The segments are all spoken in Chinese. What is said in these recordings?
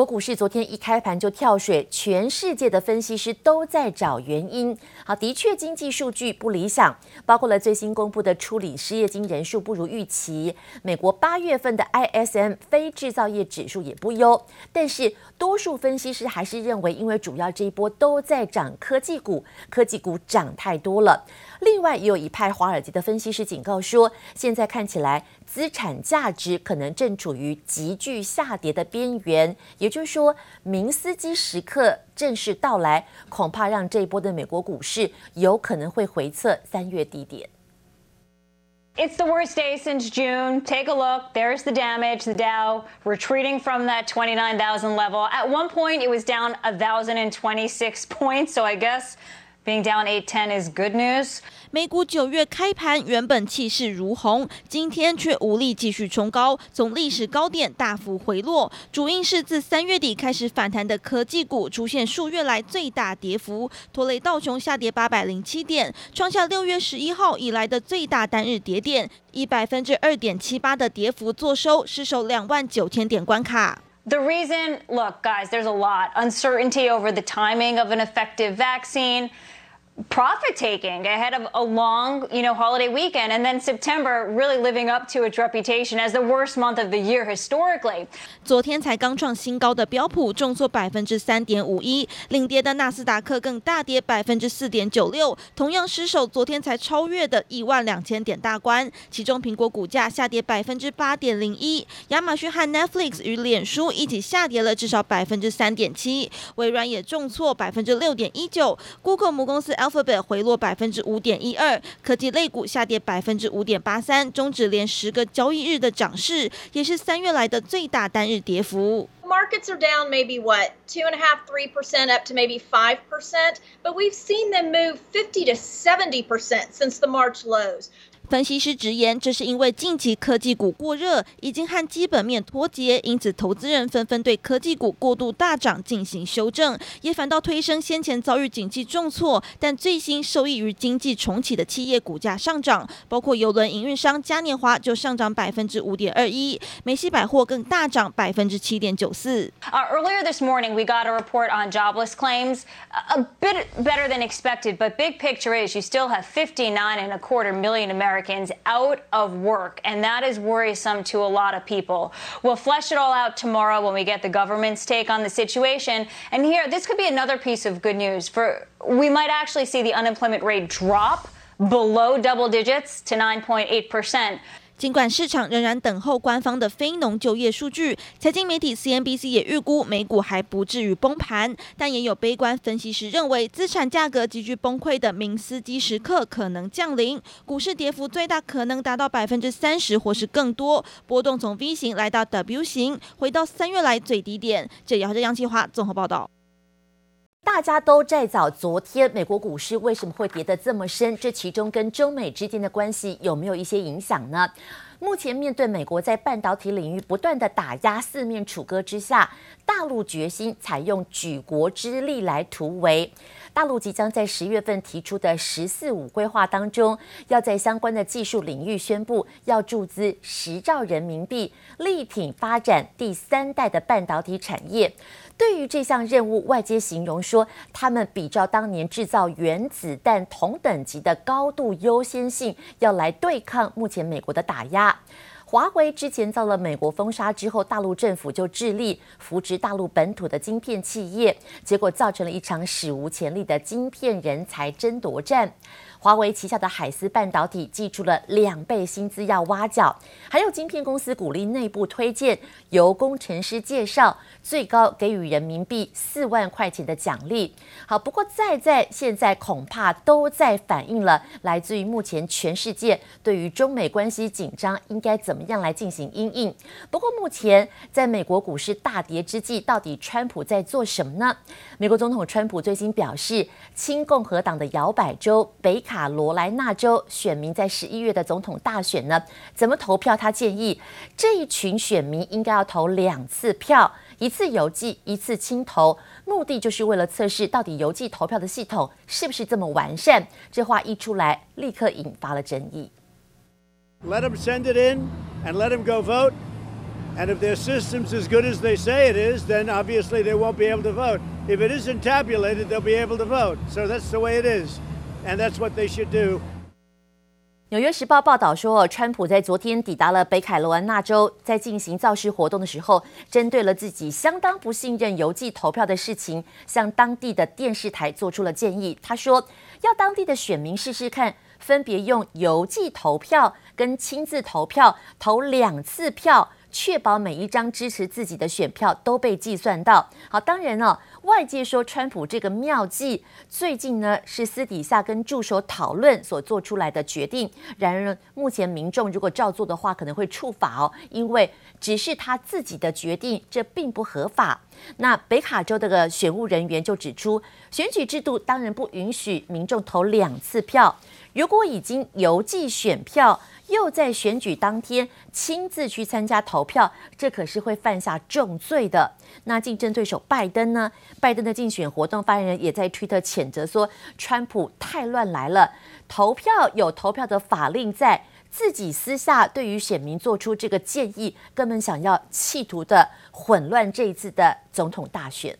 国股市昨天一开盘就跳水，全世界的分析师都在找原因。好，的确经济数据不理想，包括了最新公布的初领失业金人数不如预期，美国八月份的 ISM 非制造业指数也不优。但是多数分析师还是认为，因为主要这一波都在涨科技股，科技股涨太多了。另外，也有一派华尔街的分析师警告说，现在看起来资产价值可能正处于急剧下跌的边缘。也就是说，明斯基时刻正式到来，恐怕让这一波的美国股市有可能会回测三月低点。It's the worst day since June. Take a look. There's the damage. The Dow retreating from that 29,000 level. At one point, it was down 1,026 points. So I guess being down 810 is good news. 美股九月开盘原本气势如虹，今天却无力继续冲高，从历史高点大幅回落。主因是自三月底开始反弹的科技股出现数月来最大跌幅，拖累道琼下跌八百零七点，创下六月十一号以来的最大单日跌点，以百分之二点七八的跌幅作收，失守两万九千点关卡。The reason, look, guys, there's a lot uncertainty over the timing of an effective vaccine. Profit taking ahead of a long, you know, holiday weekend, and then September really living up to its reputation as the worst month of the year historically. 昨天才刚创新高的标普重挫百分之三点五一，领跌的纳斯达克更大跌百分之四点九六，同样失守昨天才超越的一万两千点大关。其中苹果股价下跌百分之八点零一，亚马逊和 Netflix 与脸书一起下跌了至少百分之三点七，微软也重挫百分之六点一九，Google 母公司 L Alphabet 回落百分之五点一二，科技类股下跌百分之五点八三，终止连十个交易日的涨势，也是三月来的最大单日跌幅。Markets are down maybe what two and a half, three percent up to maybe five percent, but we've seen them move fifty to seventy percent since the March lows. 分析师直言，这是因为近期科技股过热，已经和基本面脱节，因此投资人纷纷对科技股过度大涨进行修正，也反倒推升先前遭遇景气重挫，但最新受益于经济重启的企业股价上涨，包括邮轮营运商嘉年华就上涨百分之五点二一，梅西百货更大涨百分之七点九四。Earlier this morning, we got a report on jobless claims, a bit better than expected, but big picture is you still have 59 and a quarter million Americans. Americans out of work, and that is worrisome to a lot of people. We'll flesh it all out tomorrow when we get the government's take on the situation. And here, this could be another piece of good news. For we might actually see the unemployment rate drop below double digits to 9.8 percent. 尽管市场仍然等候官方的非农就业数据，财经媒体 CNBC 也预估美股还不至于崩盘，但也有悲观分析师认为，资产价格急剧崩溃的明斯基时刻可能降临，股市跌幅最大可能达到百分之三十或是更多，波动从 V 型来到 W 型，回到三月来最低点。这也是杨綺华综合报道。大家都在找昨天美国股市为什么会跌得这么深？这其中跟中美之间的关系有没有一些影响呢？目前面对美国在半导体领域不断的打压、四面楚歌之下，大陆决心采用举国之力来突围。大陆即将在十月份提出的“十四五”规划当中，要在相关的技术领域宣布要注资十兆人民币，力挺发展第三代的半导体产业。对于这项任务，外界形容说，他们比照当年制造原子弹同等级的高度优先性，要来对抗目前美国的打压。华为之前遭了美国封杀之后，大陆政府就致力扶植大陆本土的晶片企业，结果造成了一场史无前例的晶片人才争夺战。华为旗下的海思半导体寄出了两倍薪资要挖角，还有晶片公司鼓励内部推荐，由工程师介绍，最高给予人民币四万块钱的奖励。好，不过在在现在恐怕都在反映了来自于目前全世界对于中美关系紧张应该怎么样来进行因应。不过目前在美国股市大跌之际，到底川普在做什么呢？美国总统川普最新表示，亲共和党的摇摆州北卡罗来纳州选民在十一月的总统大选呢，怎么投票？他建议这一群选民应该要投两次票，一次邮寄，一次亲投，目的就是为了测试到底邮寄投票的系统是不是这么完善。这话一出来，立刻引发了争议。Let them send it in and let them go vote. And if their system's as good as they say it is, then obviously they won't be able to vote. If it isn't tabulated, they'll be able to vote. So that's the way it is. And that's what they should do. 纽约时报报道说，川普在昨天抵达了北卡罗来纳州，在进行造势活动的时候，针对了自己相当不信任邮寄投票的事情，向当地的电视台做出了建议。他说，要当地的选民试试看，分别用邮寄投票跟亲自投票投两次票。确保每一张支持自己的选票都被计算到。好，当然哦，外界说川普这个妙计最近呢是私底下跟助手讨论所做出来的决定。然而，目前民众如果照做的话，可能会触法哦，因为只是他自己的决定，这并不合法。那北卡州的个选务人员就指出，选举制度当然不允许民众投两次票。如果已经邮寄选票，又在选举当天亲自去参加投票，这可是会犯下重罪的。那竞争对手拜登呢？拜登的竞选活动发言人也在推特谴责说，川普太乱来了，投票有投票的法令在，自己私下对于选民做出这个建议，根本想要企图的混乱这一次的总统大选。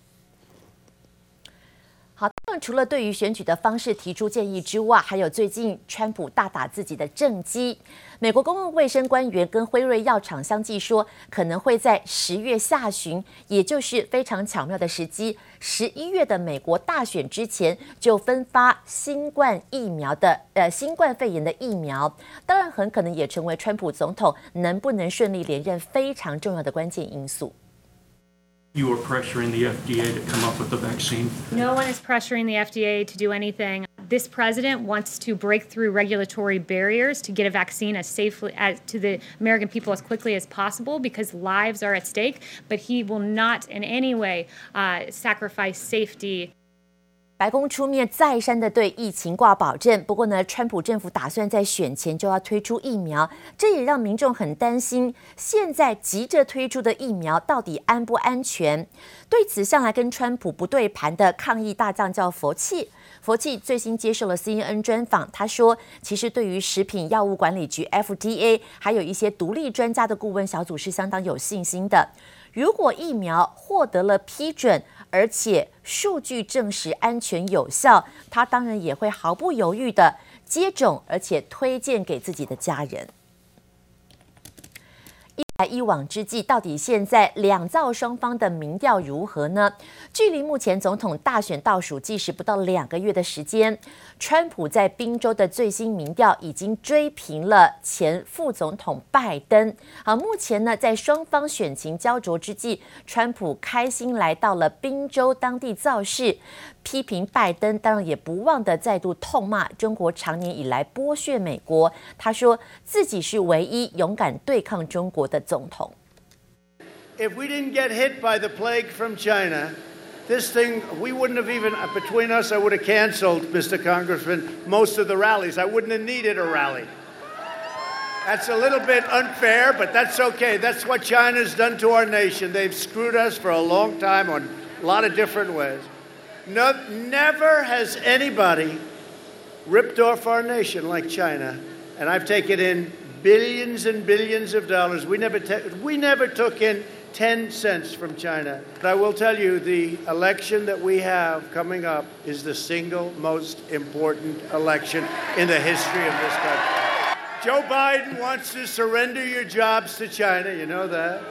除了对于选举的方式提出建议之外，还有最近川普大打自己的政绩。美国公共卫生官员跟辉瑞药厂相继说，可能会在十月下旬，也就是非常巧妙的时机，十一月的美国大选之前就分发新冠疫苗的，呃，新冠肺炎的疫苗。当然，很可能也成为川普总统能不能顺利连任非常重要的关键因素。You are pressuring the FDA to come up with a vaccine. No one is pressuring the FDA to do anything. This president wants to break through regulatory barriers to get a vaccine as safely as to the American people as quickly as possible because lives are at stake. But he will not in any way uh, sacrifice safety. 白宫出面再三的对疫情挂保证，不过呢，川普政府打算在选前就要推出疫苗，这也让民众很担心。现在急着推出的疫苗到底安不安全？对此，向来跟川普不对盘的抗疫大将叫佛气，佛气最新接受了 CNN 专访，他说，其实对于食品药物管理局 FDA，还有一些独立专家的顾问小组是相当有信心的。如果疫苗获得了批准，而且数据证实安全有效，他当然也会毫不犹豫的接种，而且推荐给自己的家人。一来一往之际，到底现在两造双方的民调如何呢？距离目前总统大选倒数计时不到两个月的时间，川普在宾州的最新民调已经追平了前副总统拜登。好，目前呢，在双方选情胶着之际，川普开心来到了宾州当地造势。批评拜登，当然也不忘的再度痛骂中国长年以来剥削美国。他说自己是唯一勇敢对抗中国的总统。If we didn't get hit by the plague from China, this thing we wouldn't have even uh, between us. I would have canceled, Mr. Congressman, most of the rallies. I wouldn't have needed a rally. That's a little bit unfair, but that's okay. That's what China's done to our nation. They've screwed us for a long time on a lot of different ways. No, never has anybody ripped off our nation like China, and I've taken in billions and billions of dollars. We never, we never took in 10 cents from China. But I will tell you, the election that we have coming up is the single most important election in the history of this country. Joe Biden wants to surrender your jobs to China. You know that?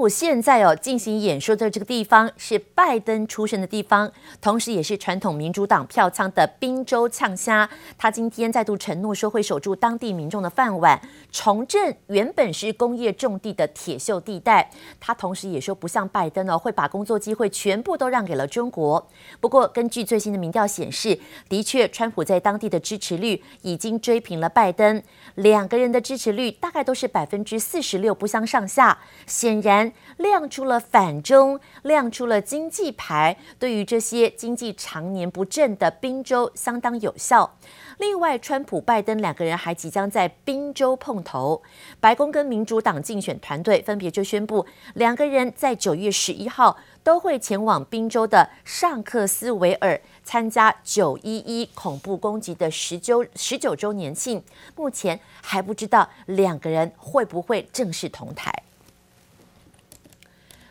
普现在哦进行演说的这个地方是拜登出生的地方，同时也是传统民主党票仓的宾州呛虾。他今天再度承诺说会守住当地民众的饭碗，重振原本是工业重地的铁锈地带。他同时也说不像拜登哦会把工作机会全部都让给了中国。不过根据最新的民调显示，的确川普在当地的支持率已经追平了拜登，两个人的支持率大概都是百分之四十六不相上下。显然。亮出了反中，亮出了经济牌，对于这些经济常年不振的宾州相当有效。另外，川普、拜登两个人还即将在宾州碰头。白宫跟民主党竞选团队分别就宣布，两个人在九月十一号都会前往宾州的尚克斯维尔参加九一一恐怖攻击的十九十九周年庆，目前还不知道两个人会不会正式同台。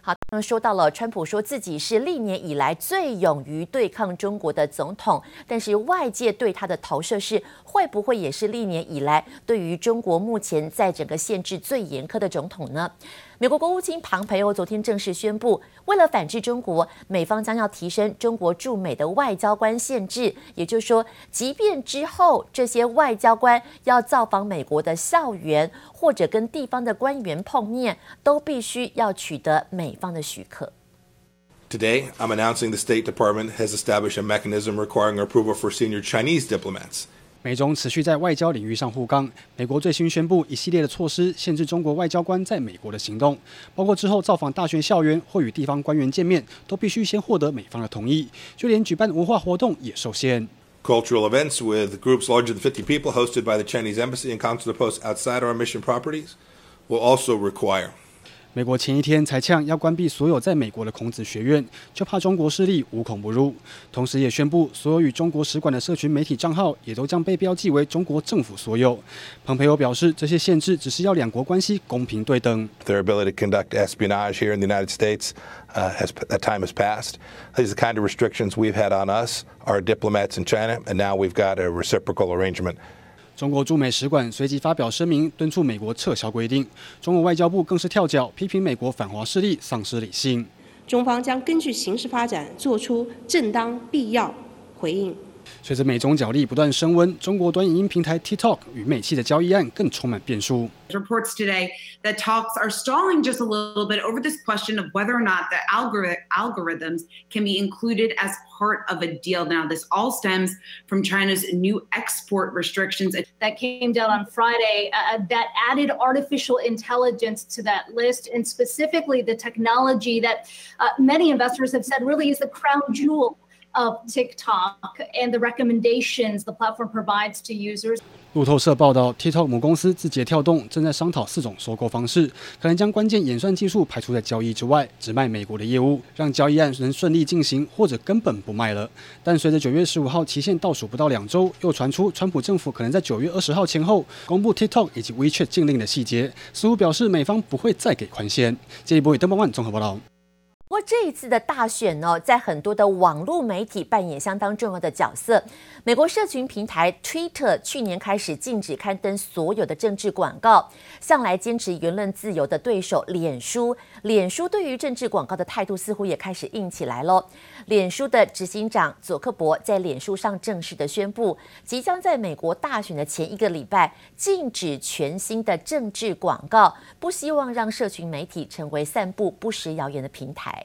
好，刚刚说到了，川普说自己是历年以来最勇于对抗中国的总统，但是外界对他的投射是，会不会也是历年以来对于中国目前在整个限制最严苛的总统呢？美国国务卿庞培欧昨天正式宣布，为了反制中国，美方将要提升中国驻美的外交官限制。也就是说，即便之后这些外交官要造访美国的校园，或者跟地方的官员碰面，都必须要取得美方的许可。Today, I'm announcing the State Department has established a mechanism requiring approval for senior Chinese diplomats. 美中持续在外交领域上互杠。美国最新宣布一系列的措施，限制中国外交官在美国的行动，包括之后造访大学校园或与地方官员见面，都必须先获得美方的同意。就连举办文化活动也受限。Cultural events with groups larger than 50 people hosted by the Chinese embassy and consular posts outside our mission properties will also require. 美国前一天才呛要关闭所有在美国的孔子学院，就怕中国势力无孔不入。同时，也宣布所有与中国使馆的社群媒体账号也都将被标记为中国政府所有。蓬佩奥表示，这些限制只是要两国关系公平对等。Their ability to conduct espionage here in the United States, uh, as that time has passed. These are the kind of restrictions we've had on us, our diplomats in China, and now we've got a reciprocal arrangement. 中国驻美使馆随即发表声明，敦促美国撤销规定。中国外交部更是跳脚，批评美国反华势力丧失理性。中方将根据形势发展，作出正当必要回应。随着美中角力不断升温，中国短影音平台 TikTok 与美企的交易案更充满变数。Reports today that talks are stalling just a little bit over this question of whether or not the algorithms can be included as part of a deal. Now, this all stems from China's new export restrictions that came down on Friday uh, that added artificial intelligence to that list, and specifically the technology that uh, many investors have said really is the crown jewel. Of TikTok and the recommendations the platform provides to users. 路透社报道，TikTok 母公司字节跳动正在商讨四种收购方式，可能将关键演算技术排除在交易之外，只卖美国的业务，让交易案能顺利进行，或者根本不卖了。但随着九月十五号期限倒数不到两周，又传出川普政府可能在九月二十号前后公布 TikTok 以及 WeChat 禁令的细节，似乎表示美方不会再给宽限。这一波以登报万综合报道。不过这一次的大选呢，在很多的网络媒体扮演相当重要的角色。美国社群平台 Twitter 去年开始禁止刊登所有的政治广告，向来坚持言论自由的对手脸书，脸书对于政治广告的态度似乎也开始硬起来喽。脸书的执行长佐克伯在脸书上正式的宣布，即将在美国大选的前一个礼拜禁止全新的政治广告，不希望让社群媒体成为散布不实谣言的平台。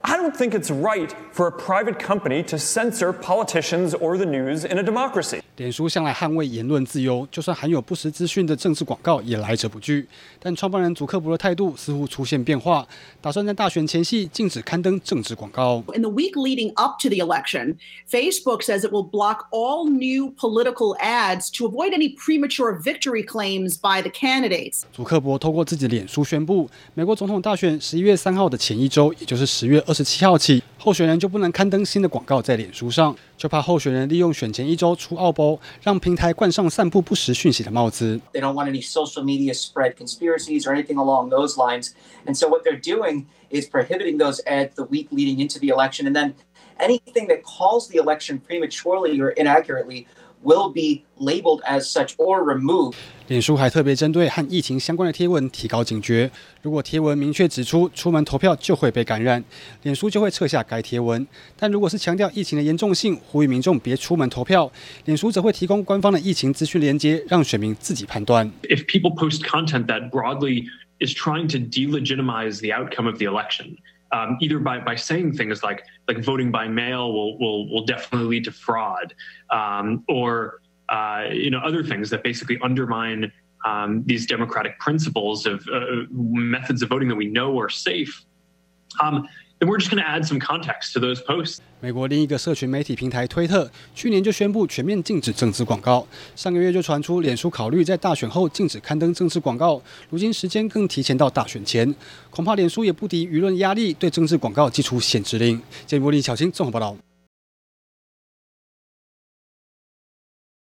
I don't think it's right for a private company to censor politicians or the news in a democracy. 脸书向来捍卫言论自由，就算含有不实资讯的政治广告也来者不拒。但创办人祖克伯的态度似乎出现变化，打算在大选前夕禁止刊登政治广告。In the week leading up to the election, Facebook says it will block all new political ads to avoid any premature victory claims by the candidates. 祖克伯透过自己的脸书宣布，美国总统大选十一月三号的前一周，也就是十月二十七号起，候选人就不能刊登新的广告在脸书上，就怕候选人利用选前一周出奥博。让平台冠上散布不实讯息的帽子。They don't want any social media spread conspiracies or anything along those lines. And so what they're doing is prohibiting those ads the week leading into the election. And then anything that calls the election prematurely or inaccurately will be labeled as such or removed. 脸书还特别针对和疫情相关的贴文提高警觉，如果贴文明确指出出门投票就会被感染，脸书就会撤下该贴文。但如果是强调疫情的严重性，呼吁民众别出门投票，脸书则会提供官方的疫情资讯连接，让选民自己判断。If people post content that broadly is trying to delegitimize the outcome of the election. Um, either by, by saying things like like voting by mail will will will definitely lead to fraud, um, or uh, you know other things that basically undermine um, these democratic principles of uh, methods of voting that we know are safe. Um, then we're just going to add some context to those posts. 美国另一个社群媒体平台推特去年就宣布全面禁止政治广告，上个月就传出脸书考虑在大选后禁止刊登政治广告，如今时间更提前到大选前，恐怕脸书也不敌舆论压力，对政治广告祭出限制令。节目李巧清综合报道。